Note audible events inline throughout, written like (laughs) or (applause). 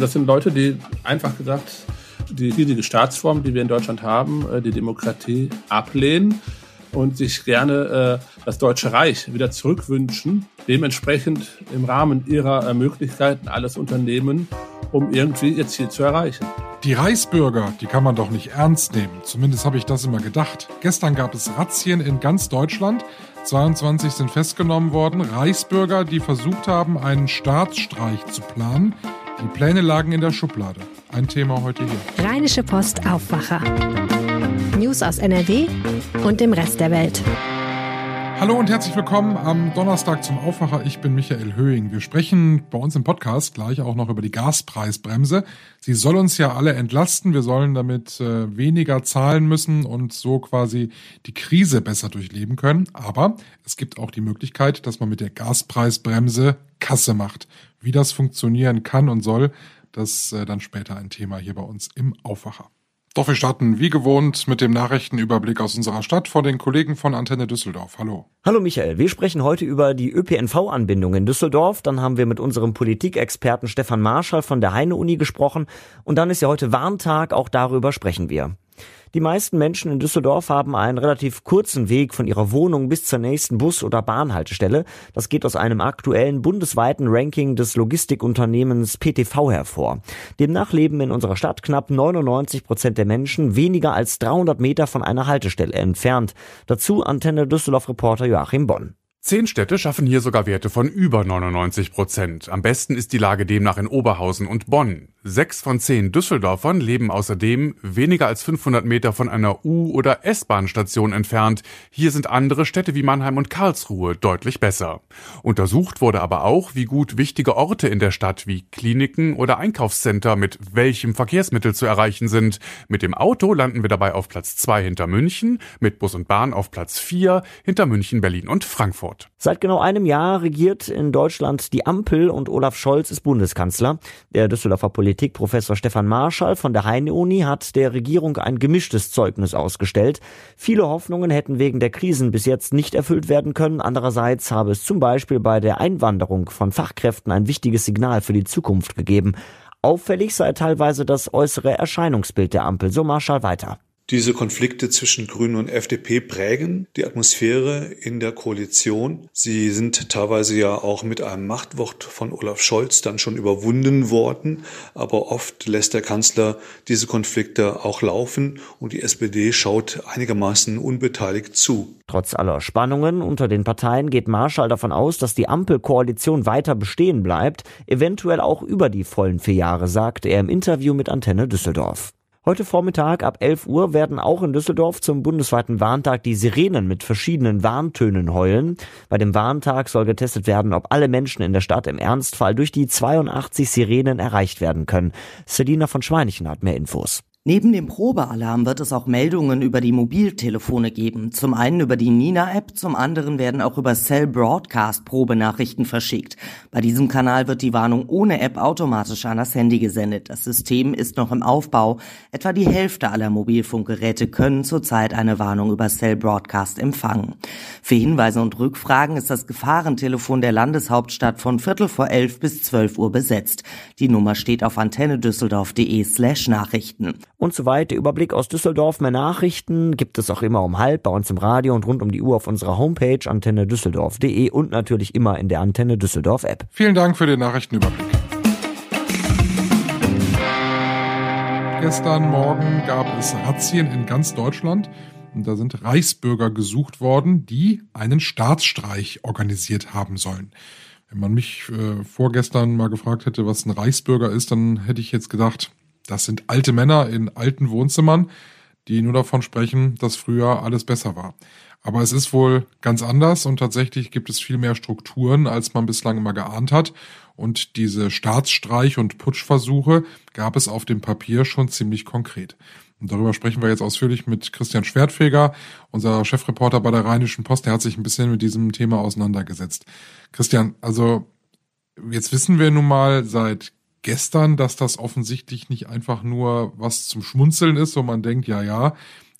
Das sind Leute, die einfach gesagt die riesige Staatsform, die wir in Deutschland haben, äh, die Demokratie ablehnen und sich gerne äh, das Deutsche Reich wieder zurückwünschen, dementsprechend im Rahmen ihrer Möglichkeiten alles unternehmen, um irgendwie ihr Ziel zu erreichen. Die Reichsbürger, die kann man doch nicht ernst nehmen. Zumindest habe ich das immer gedacht. Gestern gab es Razzien in ganz Deutschland. 22 sind festgenommen worden. Reichsbürger, die versucht haben, einen Staatsstreich zu planen. Die Pläne lagen in der Schublade. Ein Thema heute hier. Rheinische Post Aufwacher. News aus NRW und dem Rest der Welt. Hallo und herzlich willkommen am Donnerstag zum Aufwacher. Ich bin Michael Höhing. Wir sprechen bei uns im Podcast gleich auch noch über die Gaspreisbremse. Sie soll uns ja alle entlasten. Wir sollen damit äh, weniger zahlen müssen und so quasi die Krise besser durchleben können. Aber es gibt auch die Möglichkeit, dass man mit der Gaspreisbremse Kasse macht. Wie das funktionieren kann und soll, das äh, dann später ein Thema hier bei uns im Aufwacher. Doch wir starten wie gewohnt mit dem Nachrichtenüberblick aus unserer Stadt vor den Kollegen von Antenne Düsseldorf. Hallo. Hallo Michael, wir sprechen heute über die ÖPNV-Anbindung in Düsseldorf. Dann haben wir mit unserem Politikexperten Stefan Marschall von der Heine-Uni gesprochen. Und dann ist ja heute Warntag, auch darüber sprechen wir. Die meisten Menschen in Düsseldorf haben einen relativ kurzen Weg von ihrer Wohnung bis zur nächsten Bus- oder Bahnhaltestelle. Das geht aus einem aktuellen bundesweiten Ranking des Logistikunternehmens PTV hervor. Demnach leben in unserer Stadt knapp 99 Prozent der Menschen weniger als 300 Meter von einer Haltestelle entfernt. Dazu Antenne Düsseldorf-Reporter Joachim Bonn. Zehn Städte schaffen hier sogar Werte von über 99 Prozent. Am besten ist die Lage demnach in Oberhausen und Bonn. Sechs von zehn Düsseldorfern leben außerdem weniger als 500 Meter von einer U- oder S-Bahn-Station entfernt. Hier sind andere Städte wie Mannheim und Karlsruhe deutlich besser. Untersucht wurde aber auch, wie gut wichtige Orte in der Stadt wie Kliniken oder Einkaufscenter mit welchem Verkehrsmittel zu erreichen sind. Mit dem Auto landen wir dabei auf Platz zwei hinter München, mit Bus und Bahn auf Platz vier hinter München, Berlin und Frankfurt. Seit genau einem Jahr regiert in Deutschland die Ampel und Olaf Scholz ist Bundeskanzler. Der Düsseldorfer Politik Politikprofessor Stefan Marschall von der Heine-Uni hat der Regierung ein gemischtes Zeugnis ausgestellt. Viele Hoffnungen hätten wegen der Krisen bis jetzt nicht erfüllt werden können. Andererseits habe es zum Beispiel bei der Einwanderung von Fachkräften ein wichtiges Signal für die Zukunft gegeben. Auffällig sei teilweise das äußere Erscheinungsbild der Ampel, so Marschall weiter. Diese Konflikte zwischen Grünen und FDP prägen die Atmosphäre in der Koalition. Sie sind teilweise ja auch mit einem Machtwort von Olaf Scholz dann schon überwunden worden. Aber oft lässt der Kanzler diese Konflikte auch laufen und die SPD schaut einigermaßen unbeteiligt zu. Trotz aller Spannungen unter den Parteien geht Marschall davon aus, dass die Ampelkoalition weiter bestehen bleibt, eventuell auch über die vollen vier Jahre, sagte er im Interview mit Antenne Düsseldorf. Heute Vormittag ab 11 Uhr werden auch in Düsseldorf zum bundesweiten Warntag die Sirenen mit verschiedenen Warntönen heulen. Bei dem Warntag soll getestet werden, ob alle Menschen in der Stadt im Ernstfall durch die 82 Sirenen erreicht werden können. Selina von Schweinichen hat mehr Infos. Neben dem Probealarm wird es auch Meldungen über die Mobiltelefone geben. Zum einen über die Nina-App, zum anderen werden auch über Cell Broadcast Probenachrichten verschickt. Bei diesem Kanal wird die Warnung ohne App automatisch an das Handy gesendet. Das System ist noch im Aufbau. Etwa die Hälfte aller Mobilfunkgeräte können zurzeit eine Warnung über Cell Broadcast empfangen. Für Hinweise und Rückfragen ist das Gefahrentelefon der Landeshauptstadt von Viertel vor elf bis zwölf Uhr besetzt. Die Nummer steht auf antennedüsseldorf.de slash Nachrichten und so weiter. Überblick aus Düsseldorf, mehr Nachrichten gibt es auch immer um halb bei uns im Radio und rund um die Uhr auf unserer Homepage antennedüsseldorf.de und natürlich immer in der Antenne Düsseldorf App. Vielen Dank für den Nachrichtenüberblick. Gestern Morgen gab es Razzien in ganz Deutschland. Und da sind Reichsbürger gesucht worden, die einen Staatsstreich organisiert haben sollen. Wenn man mich äh, vorgestern mal gefragt hätte, was ein Reichsbürger ist, dann hätte ich jetzt gedacht, das sind alte Männer in alten Wohnzimmern, die nur davon sprechen, dass früher alles besser war. Aber es ist wohl ganz anders und tatsächlich gibt es viel mehr Strukturen, als man bislang immer geahnt hat. Und diese Staatsstreich- und Putschversuche gab es auf dem Papier schon ziemlich konkret. Und darüber sprechen wir jetzt ausführlich mit Christian Schwertfeger, unser Chefreporter bei der Rheinischen Post. Der hat sich ein bisschen mit diesem Thema auseinandergesetzt. Christian, also jetzt wissen wir nun mal seit gestern, dass das offensichtlich nicht einfach nur was zum Schmunzeln ist, wo man denkt, ja, ja,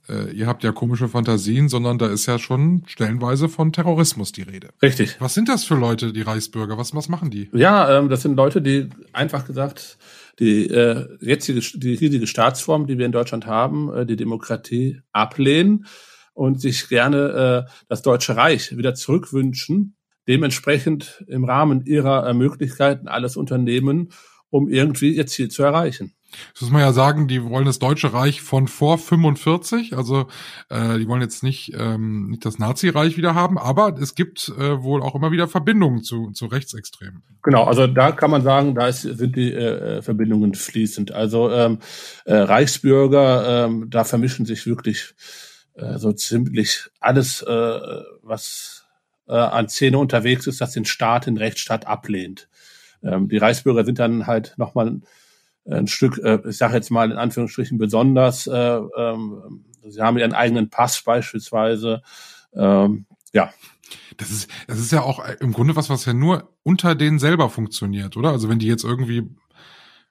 äh, ihr habt ja komische Fantasien, sondern da ist ja schon stellenweise von Terrorismus die Rede. Richtig. Was sind das für Leute, die Reichsbürger? Was, was machen die? Ja, ähm, das sind Leute, die einfach gesagt die äh, jetzige, die riesige Staatsform, die wir in Deutschland haben, äh, die Demokratie ablehnen und sich gerne äh, das Deutsche Reich wieder zurückwünschen, dementsprechend im Rahmen ihrer Möglichkeiten alles unternehmen, um irgendwie ihr Ziel zu erreichen. Das muss man ja sagen, die wollen das Deutsche Reich von vor 45, also äh, die wollen jetzt nicht, ähm, nicht das Nazireich wieder haben, aber es gibt äh, wohl auch immer wieder Verbindungen zu, zu Rechtsextremen. Genau, also da kann man sagen, da ist, sind die äh, Verbindungen fließend. Also ähm, äh, Reichsbürger, ähm, da vermischen sich wirklich äh, so ziemlich alles, äh, was äh, an Szene unterwegs ist, das den Staat, den Rechtsstaat ablehnt. Ähm, die Reichsbürger sind dann halt nochmal ein Stück, äh, ich sage jetzt mal in Anführungsstrichen besonders, äh, ähm, sie haben ihren eigenen Pass beispielsweise. Ähm, ja. Das ist, das ist ja auch im Grunde was, was ja nur unter denen selber funktioniert, oder? Also wenn die jetzt irgendwie,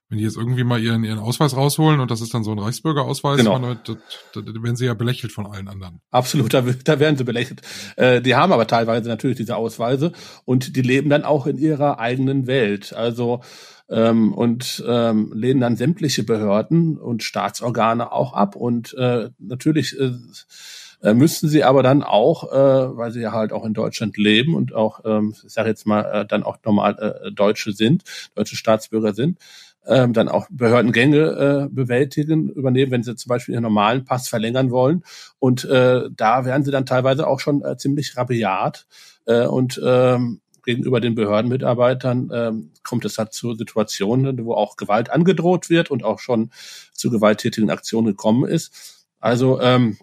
wenn die jetzt irgendwie mal ihren, ihren Ausweis rausholen und das ist dann so ein Reichsbürgerausweis, genau. da, da, da werden sie ja belächelt von allen anderen. Absolut, da, da werden sie belächelt. Äh, die haben aber teilweise natürlich diese Ausweise und die leben dann auch in ihrer eigenen Welt. Also ähm, und ähm, lehnen dann sämtliche Behörden und Staatsorgane auch ab. Und äh, natürlich äh, äh, müssten sie aber dann auch, äh, weil sie ja halt auch in Deutschland leben und auch, ähm, ich sage jetzt mal, äh, dann auch normal äh, Deutsche sind, deutsche Staatsbürger sind, ähm, dann auch Behördengänge äh, bewältigen, übernehmen, wenn sie zum Beispiel ihren normalen Pass verlängern wollen. Und äh, da werden sie dann teilweise auch schon äh, ziemlich rabiat äh, und ähm, gegenüber den Behördenmitarbeitern ähm, kommt es halt zu Situationen, wo auch Gewalt angedroht wird und auch schon zu gewalttätigen Aktionen gekommen ist. Also ähm,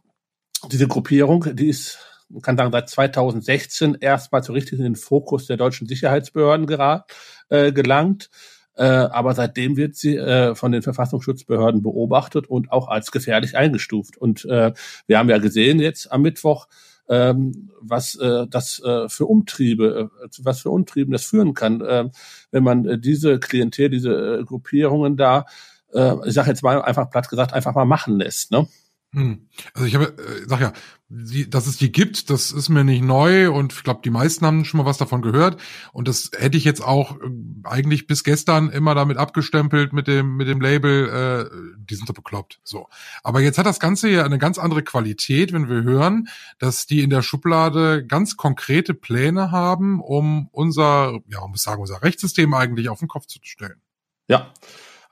diese Gruppierung, die ist, man kann sagen, seit 2016 erstmal so richtig in den Fokus der deutschen Sicherheitsbehörden gerat, äh, gelangt. Äh, aber seitdem wird sie äh, von den Verfassungsschutzbehörden beobachtet und auch als gefährlich eingestuft. Und äh, wir haben ja gesehen jetzt am Mittwoch, ähm, was äh, das äh, für Umtriebe, äh, was für Umtrieben das führen kann, äh, wenn man äh, diese Klientel, diese äh, Gruppierungen da, äh, ich sage jetzt mal einfach platt gesagt, einfach mal machen lässt. Ne? Hm. Also ich habe, äh, sag ja, die, dass es die gibt, das ist mir nicht neu und ich glaube, die meisten haben schon mal was davon gehört. Und das hätte ich jetzt auch äh, eigentlich bis gestern immer damit abgestempelt mit dem mit dem Label, äh, die sind doch bekloppt. So. Aber jetzt hat das Ganze ja eine ganz andere Qualität, wenn wir hören, dass die in der Schublade ganz konkrete Pläne haben, um unser, ja, man muss sagen, unser Rechtssystem eigentlich auf den Kopf zu stellen. Ja.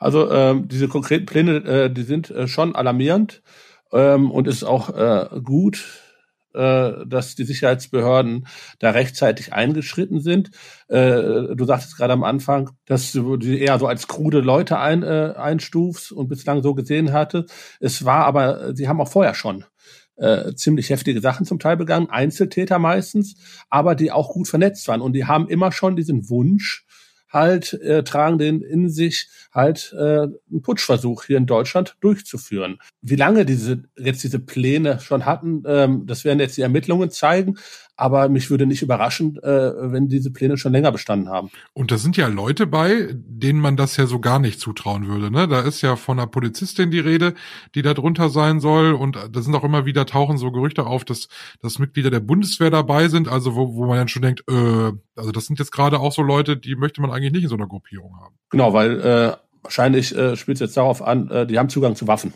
Also ähm, diese konkreten Pläne, äh, die sind äh, schon alarmierend ähm, und ist auch äh, gut, äh, dass die Sicherheitsbehörden da rechtzeitig eingeschritten sind. Äh, du sagtest gerade am Anfang, dass du die eher so als krude Leute ein, äh, einstufst und bislang so gesehen hatte. Es war aber, sie haben auch vorher schon äh, ziemlich heftige Sachen zum Teil begangen, Einzeltäter meistens, aber die auch gut vernetzt waren und die haben immer schon diesen Wunsch, halt äh, tragen den in sich halt äh, einen Putschversuch hier in Deutschland durchzuführen. Wie lange diese jetzt diese Pläne schon hatten, ähm, das werden jetzt die Ermittlungen zeigen. Aber mich würde nicht überraschen, äh, wenn diese Pläne schon länger bestanden haben. Und da sind ja Leute bei, denen man das ja so gar nicht zutrauen würde. Ne? Da ist ja von einer Polizistin die Rede, die da drunter sein soll. Und da sind auch immer wieder tauchen so Gerüchte auf, dass, dass Mitglieder der Bundeswehr dabei sind. Also wo, wo man dann schon denkt, äh, also das sind jetzt gerade auch so Leute, die möchte man eigentlich nicht in so einer Gruppierung haben. Genau, weil äh, wahrscheinlich äh, spielt es jetzt darauf an, äh, die haben Zugang zu Waffen.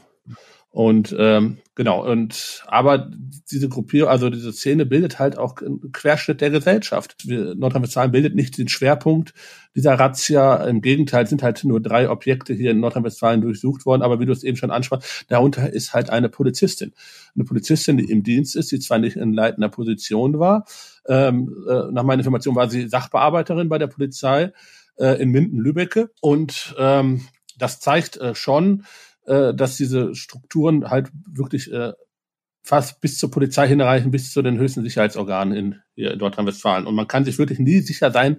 Und ähm, genau, und aber diese Gruppierung, also diese Szene bildet halt auch einen Querschnitt der Gesellschaft. Nordrhein-Westfalen bildet nicht den Schwerpunkt dieser Razzia. Im Gegenteil sind halt nur drei Objekte hier in Nordrhein-Westfalen durchsucht worden, aber wie du es eben schon ansprachst, darunter ist halt eine Polizistin. Eine Polizistin, die im Dienst ist, die zwar nicht in leitender Position war. Ähm, äh, nach meiner Information war sie Sachbearbeiterin bei der Polizei äh, in Minden-Lübbecke. Und ähm, das zeigt äh, schon, äh, dass diese Strukturen halt wirklich äh, fast bis zur Polizei hinreichen, bis zu den höchsten Sicherheitsorganen in, in Nordrhein-Westfalen. Und man kann sich wirklich nie sicher sein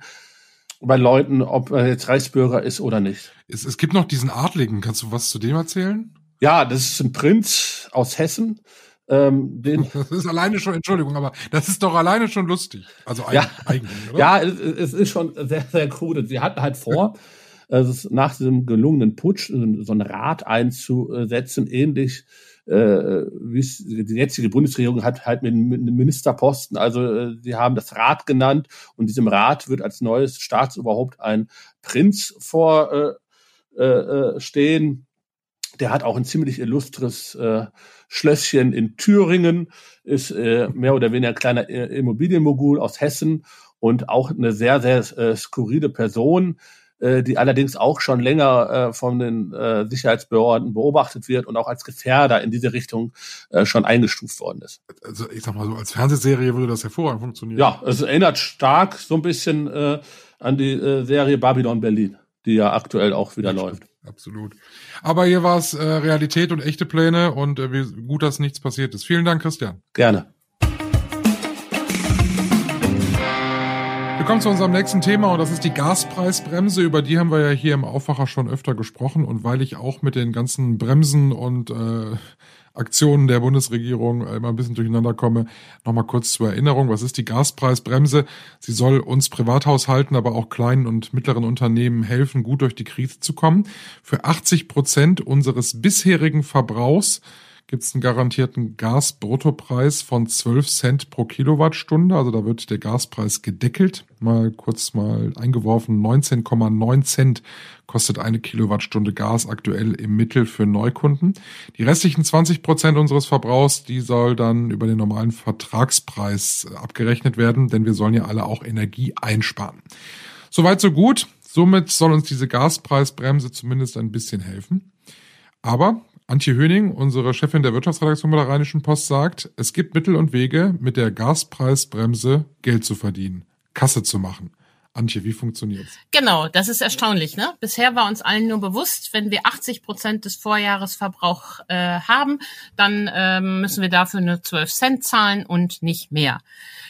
bei Leuten, ob er jetzt Reichsbürger ist oder nicht. Es, es gibt noch diesen Adligen. Kannst du was zu dem erzählen? Ja, das ist ein Prinz aus Hessen. Ähm, den (laughs) das ist alleine schon, Entschuldigung, aber das ist doch alleine schon lustig. Also eigentlich, ja, eigentlich oder? Ja, es, es ist schon sehr, sehr krude. Sie hatten halt vor, (laughs) also nach diesem gelungenen Putsch so ein Rad einzusetzen, ähnlich äh, die jetzige Bundesregierung hat halt mit, einem Ministerposten, also äh, sie haben das Rat genannt und diesem Rat wird als neues Staatsoberhaupt ein Prinz vorstehen. Äh, äh, stehen. der hat auch ein ziemlich illustres äh, Schlösschen in Thüringen, ist äh, mehr oder weniger ein kleiner äh, Immobilienmogul aus Hessen und auch eine sehr, sehr äh, skurrile Person, äh, die allerdings auch schon länger äh, von den äh, Sicherheitsbehörden beobachtet wird und auch als Gefährder in diese Richtung äh, schon eingestuft worden ist. Also ich sag mal so, als Fernsehserie würde das hervorragend funktionieren. Ja, es erinnert stark so ein bisschen äh, an die äh, Serie Babylon Berlin, die ja aktuell auch wieder ja, läuft. Absolut. Aber hier war es äh, Realität und echte Pläne und äh, wie gut, dass nichts passiert ist. Vielen Dank, Christian. Gerne. Kommen zu unserem nächsten Thema und das ist die Gaspreisbremse. Über die haben wir ja hier im Aufwacher schon öfter gesprochen und weil ich auch mit den ganzen Bremsen und äh, Aktionen der Bundesregierung immer ein bisschen durcheinander komme, nochmal kurz zur Erinnerung. Was ist die Gaspreisbremse? Sie soll uns Privathaushalten, aber auch kleinen und mittleren Unternehmen helfen, gut durch die Krise zu kommen. Für 80 Prozent unseres bisherigen Verbrauchs gibt es einen garantierten Gasbruttopreis von 12 Cent pro Kilowattstunde. Also da wird der Gaspreis gedeckelt. Mal kurz mal eingeworfen, 19,9 Cent kostet eine Kilowattstunde Gas aktuell im Mittel für Neukunden. Die restlichen 20 Prozent unseres Verbrauchs, die soll dann über den normalen Vertragspreis abgerechnet werden, denn wir sollen ja alle auch Energie einsparen. Soweit so gut. Somit soll uns diese Gaspreisbremse zumindest ein bisschen helfen. Aber Antje Höning, unsere Chefin der Wirtschaftsredaktion bei der Rheinischen Post, sagt, es gibt Mittel und Wege, mit der Gaspreisbremse Geld zu verdienen, Kasse zu machen. Antje, wie funktioniert's? Genau, das ist erstaunlich. Ne? Bisher war uns allen nur bewusst, wenn wir 80 Prozent des Vorjahresverbrauchs äh, haben, dann ähm, müssen wir dafür nur 12 Cent zahlen und nicht mehr.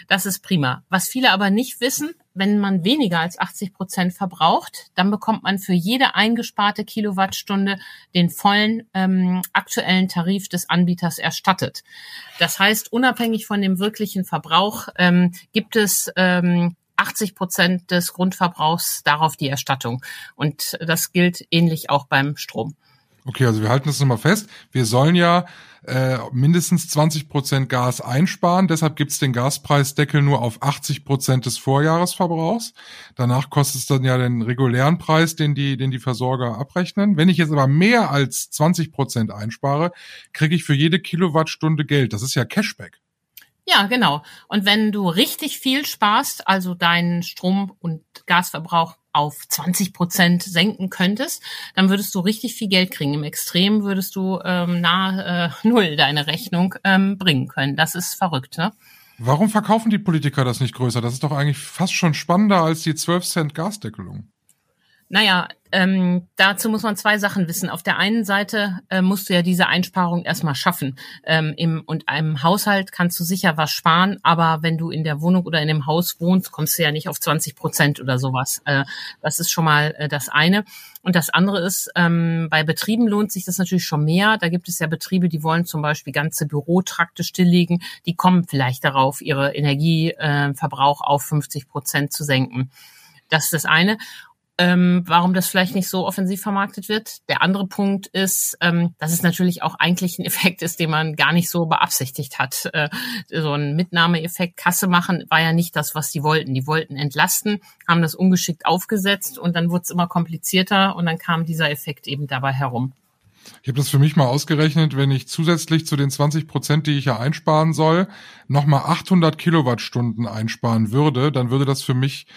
Das ist prima. Was viele aber nicht wissen, wenn man weniger als 80 Prozent verbraucht, dann bekommt man für jede eingesparte Kilowattstunde den vollen ähm, aktuellen Tarif des Anbieters erstattet. Das heißt, unabhängig von dem wirklichen Verbrauch ähm, gibt es ähm, 80 Prozent des Grundverbrauchs darauf die Erstattung. Und das gilt ähnlich auch beim Strom. Okay, also wir halten das nochmal fest. Wir sollen ja äh, mindestens 20 Prozent Gas einsparen. Deshalb gibt's den Gaspreisdeckel nur auf 80 Prozent des Vorjahresverbrauchs. Danach kostet es dann ja den regulären Preis, den die, den die Versorger abrechnen. Wenn ich jetzt aber mehr als 20 Prozent einspare, kriege ich für jede Kilowattstunde Geld. Das ist ja Cashback. Ja, genau. Und wenn du richtig viel sparst, also deinen Strom- und Gasverbrauch auf 20 Prozent senken könntest, dann würdest du richtig viel Geld kriegen. Im Extrem würdest du ähm, nahe äh, (laughs) null deine Rechnung ähm, bringen können. Das ist verrückt, ne? Warum verkaufen die Politiker das nicht größer? Das ist doch eigentlich fast schon spannender als die 12 Cent Gasdeckelung. Naja, ähm, dazu muss man zwei Sachen wissen. Auf der einen Seite äh, musst du ja diese Einsparung erstmal schaffen. Ähm, im, und einem Haushalt kannst du sicher was sparen, aber wenn du in der Wohnung oder in dem Haus wohnst, kommst du ja nicht auf 20 Prozent oder sowas. Äh, das ist schon mal äh, das eine. Und das andere ist, ähm, bei Betrieben lohnt sich das natürlich schon mehr. Da gibt es ja Betriebe, die wollen zum Beispiel ganze Bürotrakte stilllegen. Die kommen vielleicht darauf, ihre Energieverbrauch auf 50 Prozent zu senken. Das ist das eine ähm, warum das vielleicht nicht so offensiv vermarktet wird. Der andere Punkt ist, ähm, dass es natürlich auch eigentlich ein (laughs) Effekt ist, den man gar nicht so beabsichtigt hat. Äh, so ein Mitnahmeeffekt, Kasse machen, war ja nicht das, was die wollten. Die wollten entlasten, haben das ungeschickt aufgesetzt und dann wurde es immer komplizierter und dann kam dieser Effekt eben dabei herum. Ich habe das für mich mal ausgerechnet, wenn ich zusätzlich zu den 20 Prozent, die ich ja einsparen soll, nochmal 800 Kilowattstunden einsparen würde, dann würde das für mich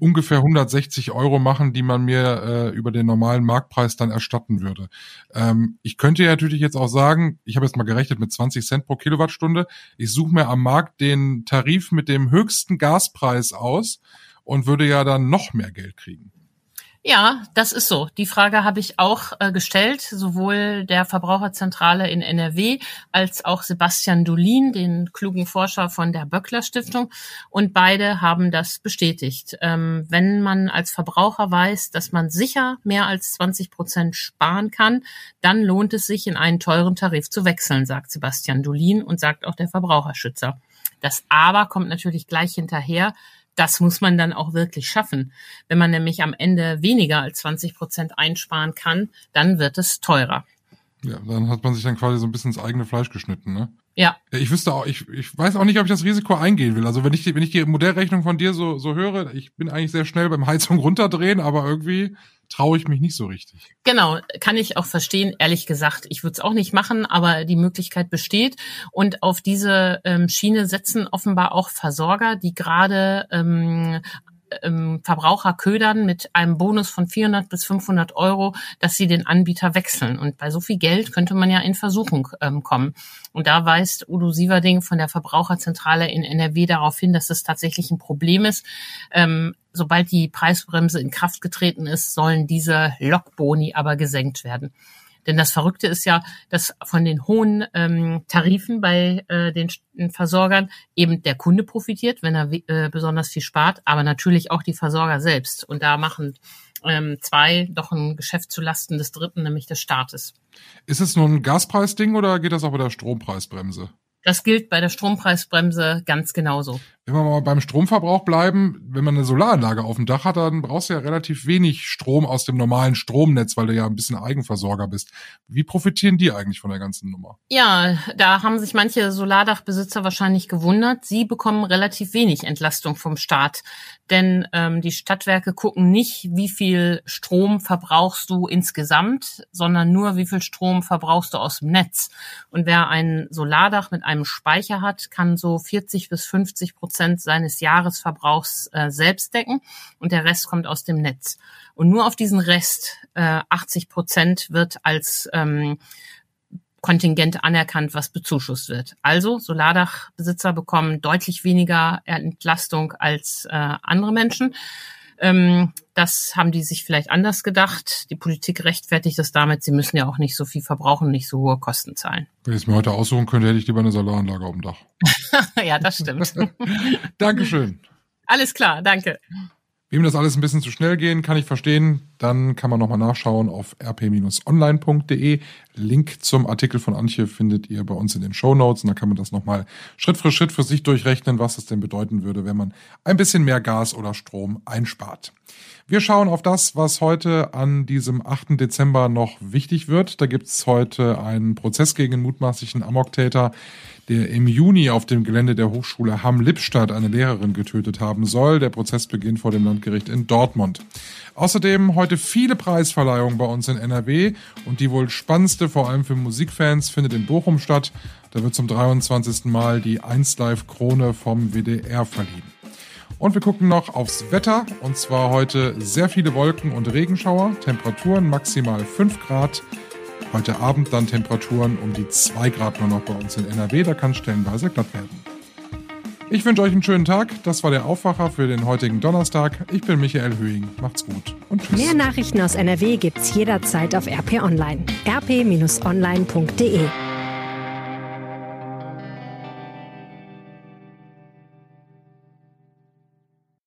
ungefähr 160 Euro machen, die man mir äh, über den normalen Marktpreis dann erstatten würde. Ähm, ich könnte ja natürlich jetzt auch sagen, ich habe jetzt mal gerechnet mit 20 Cent pro Kilowattstunde, ich suche mir am Markt den Tarif mit dem höchsten Gaspreis aus und würde ja dann noch mehr Geld kriegen. Ja, das ist so. Die Frage habe ich auch äh, gestellt, sowohl der Verbraucherzentrale in NRW als auch Sebastian Dolin, den klugen Forscher von der Böckler Stiftung. Und beide haben das bestätigt. Ähm, wenn man als Verbraucher weiß, dass man sicher mehr als 20 Prozent sparen kann, dann lohnt es sich, in einen teuren Tarif zu wechseln, sagt Sebastian Dolin und sagt auch der Verbraucherschützer. Das Aber kommt natürlich gleich hinterher das muss man dann auch wirklich schaffen. Wenn man nämlich am Ende weniger als 20 Prozent einsparen kann, dann wird es teurer. Ja, dann hat man sich dann quasi so ein bisschen ins eigene Fleisch geschnitten, ne? Ja. Ich wüsste auch, ich, ich weiß auch nicht, ob ich das Risiko eingehen will. Also wenn ich, die, wenn ich die Modellrechnung von dir so, so höre, ich bin eigentlich sehr schnell beim Heizung runterdrehen, aber irgendwie traue ich mich nicht so richtig. Genau, kann ich auch verstehen. Ehrlich gesagt, ich würde es auch nicht machen, aber die Möglichkeit besteht. Und auf diese ähm, Schiene setzen offenbar auch Versorger, die gerade ähm, ähm, Verbraucher ködern mit einem Bonus von 400 bis 500 Euro, dass sie den Anbieter wechseln. Und bei so viel Geld könnte man ja in Versuchung ähm, kommen. Und da weist Udo Sieverding von der Verbraucherzentrale in NRW darauf hin, dass das tatsächlich ein Problem ist. Ähm, sobald die Preisbremse in Kraft getreten ist, sollen diese Lockboni aber gesenkt werden. Denn das Verrückte ist ja, dass von den hohen ähm, Tarifen bei äh, den Versorgern eben der Kunde profitiert, wenn er äh, besonders viel spart, aber natürlich auch die Versorger selbst. Und da machen ähm, zwei doch ein Geschäft zu Lasten des Dritten, nämlich des Staates. Ist es nur ein Gaspreisding oder geht das auch bei der Strompreisbremse? Das gilt bei der Strompreisbremse ganz genauso. Wenn wir mal beim Stromverbrauch bleiben, wenn man eine Solaranlage auf dem Dach hat, dann brauchst du ja relativ wenig Strom aus dem normalen Stromnetz, weil du ja ein bisschen Eigenversorger bist. Wie profitieren die eigentlich von der ganzen Nummer? Ja, da haben sich manche Solardachbesitzer wahrscheinlich gewundert. Sie bekommen relativ wenig Entlastung vom Staat. Denn ähm, die Stadtwerke gucken nicht, wie viel Strom verbrauchst du insgesamt, sondern nur, wie viel Strom verbrauchst du aus dem Netz. Und wer ein Solardach mit einem Speicher hat, kann so 40 bis 50 Prozent seines Jahresverbrauchs äh, selbst decken und der Rest kommt aus dem Netz. Und nur auf diesen Rest, äh, 80 Prozent, wird als ähm, Kontingent anerkannt, was bezuschusst wird. Also Solardachbesitzer bekommen deutlich weniger Entlastung als äh, andere Menschen. Ähm, das haben die sich vielleicht anders gedacht. Die Politik rechtfertigt das damit, sie müssen ja auch nicht so viel verbrauchen, nicht so hohe Kosten zahlen. Wenn ich es mir heute aussuchen könnte, hätte ich lieber eine Solaranlage auf dem Dach. (laughs) ja, das stimmt. (laughs) Dankeschön. Alles klar, danke. Wem das alles ein bisschen zu schnell gehen, kann ich verstehen. Dann kann man nochmal nachschauen auf rp-online.de. Link zum Artikel von Antje findet ihr bei uns in den Show Notes. Und da kann man das nochmal Schritt für Schritt für sich durchrechnen, was es denn bedeuten würde, wenn man ein bisschen mehr Gas oder Strom einspart. Wir schauen auf das, was heute an diesem 8. Dezember noch wichtig wird. Da gibt es heute einen Prozess gegen den mutmaßlichen Amoktäter, der im Juni auf dem Gelände der Hochschule Hamm-Lippstadt eine Lehrerin getötet haben soll. Der Prozess beginnt vor dem Landgericht in Dortmund. Außerdem heute viele Preisverleihungen bei uns in NRW und die wohl spannendste, vor allem für Musikfans, findet in Bochum statt. Da wird zum 23. Mal die 1 Live Krone vom WDR verliehen. Und wir gucken noch aufs Wetter. Und zwar heute sehr viele Wolken und Regenschauer. Temperaturen maximal 5 Grad. Heute Abend dann Temperaturen um die 2 Grad nur noch bei uns in NRW. Da kann stellenweise glatt werden. Ich wünsche euch einen schönen Tag. Das war der Aufwacher für den heutigen Donnerstag. Ich bin Michael Höhing. Macht's gut und tschüss. Mehr Nachrichten aus NRW gibt's jederzeit auf RP Online. rp-online.de